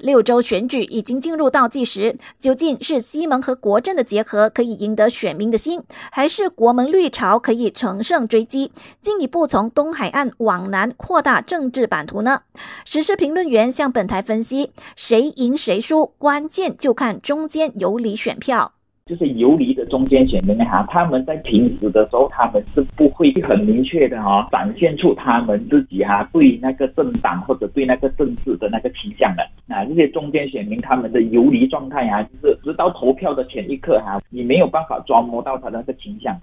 六州选举已经进入倒计时，究竟是西蒙和国政的结合可以赢得选民的心，还是国门绿潮可以乘胜追击，进一步从东海岸往南扩大政治版图呢？时事评论员向本台分析，谁赢谁输，关键就看中间游离选票。就是游离的中间选民哈，他们在平时的时候，他们是不会很明确的哈，展现出他们自己哈对那个政党或者对那个政治的那个倾向的。啊，这些中间选民他们的游离状态啊，就是直到投票的前一刻哈，你没有办法抓摸到他的那个倾向。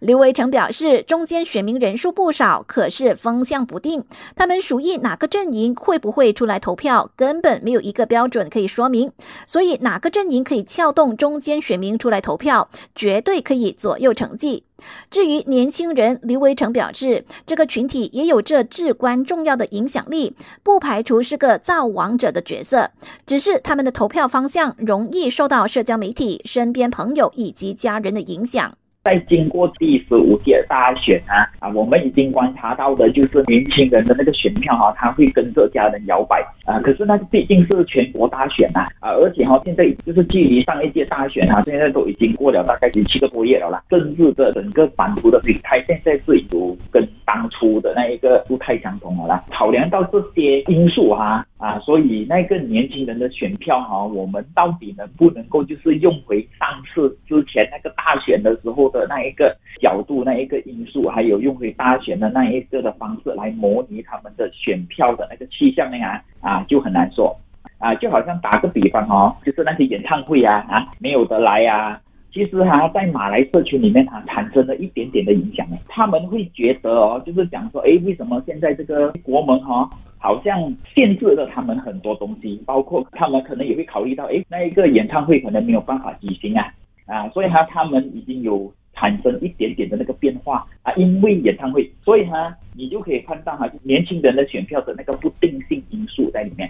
刘维成表示，中间选民人数不少，可是风向不定。他们属于哪个阵营，会不会出来投票，根本没有一个标准可以说明。所以，哪个阵营可以撬动中间选民出来投票，绝对可以左右成绩。至于年轻人，刘维成表示，这个群体也有着至关重要的影响力，不排除是个造王者的角色。只是他们的投票方向容易受到社交媒体、身边朋友以及家人的影响。在经过第十五届大选呢啊，我们已经观察到的就是年轻人的那个选票哈，他会跟着家人摇摆啊。可是那毕竟是全国大选呐啊，而且哈，现在就是距离上一届大选啊，现在都已经过了大概有七个多月了啦。政治的整个版图的形态现在是有跟当初的那一个不太相同了啦。考量到这些因素哈啊，所以那个年轻人的选票哈，我们到底能不能够就是用回上次之前那个大选的时候？的那一个角度，那一个因素，还有用回大选的那一个的方式来模拟他们的选票的那个气象呢啊啊，就很难说啊，就好像打个比方哦，就是那些演唱会啊啊没有得来啊，其实哈在马来社群里面哈产生了一点点的影响呢，他们会觉得哦，就是讲说，哎，为什么现在这个国门哈好像限制了他们很多东西，包括他们可能也会考虑到，哎，那一个演唱会可能没有办法举行啊啊，所以哈他们已经有。产生一点点的那个变化啊，因为演唱会，所以哈，你就可以看到哈，年轻人的选票的那个不定性因素在里面。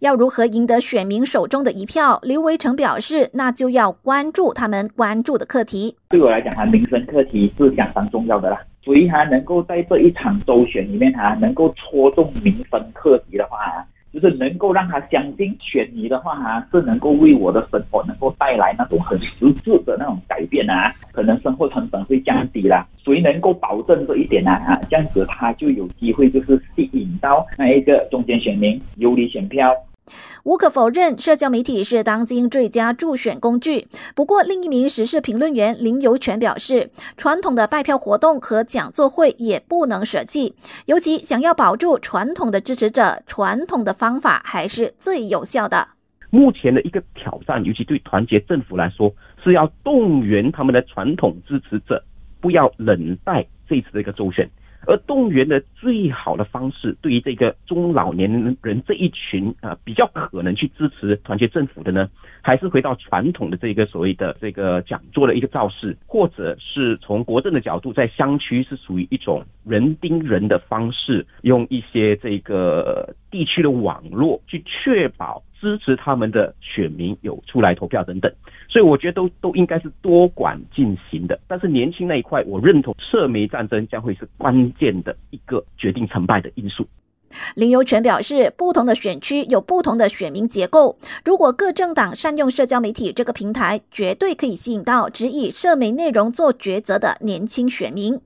要如何赢得选民手中的一票？刘维成表示，那就要关注他们关注的课题。对我来讲哈，民生课题是相当重要的啦。所以哈，能够在这一场周选里面哈，能够戳中民生课题的话。就是能够让他相信选你的话哈，是能够为我的生活能够带来那种很实质的那种改变啊，可能生活成本会降低啦。谁能够保证这一点呢？啊，这样子他就有机会就是吸引到那一个中间选民游离选票。无可否认，社交媒体是当今最佳助选工具。不过，另一名时事评论员林游全表示，传统的拜票活动和讲座会也不能舍弃。尤其想要保住传统的支持者，传统的方法还是最有效的。目前的一个挑战，尤其对团结政府来说，是要动员他们的传统支持者，不要冷待这次的一个周选。而动员的最好的方式，对于这个中老年人这一群啊，比较可能去支持团结政府的呢，还是回到传统的这个所谓的这个讲座的一个造势，或者是从国政的角度，在乡区是属于一种人盯人的方式，用一些这个地区的网络去确保。支持他们的选民有出来投票等等，所以我觉得都都应该是多管进行的。但是年轻那一块，我认同社媒战争将会是关键的一个决定成败的因素。林优全表示，不同的选区有不同的选民结构，如果各政党善用社交媒体这个平台，绝对可以吸引到只以社媒内容做抉择的年轻选民。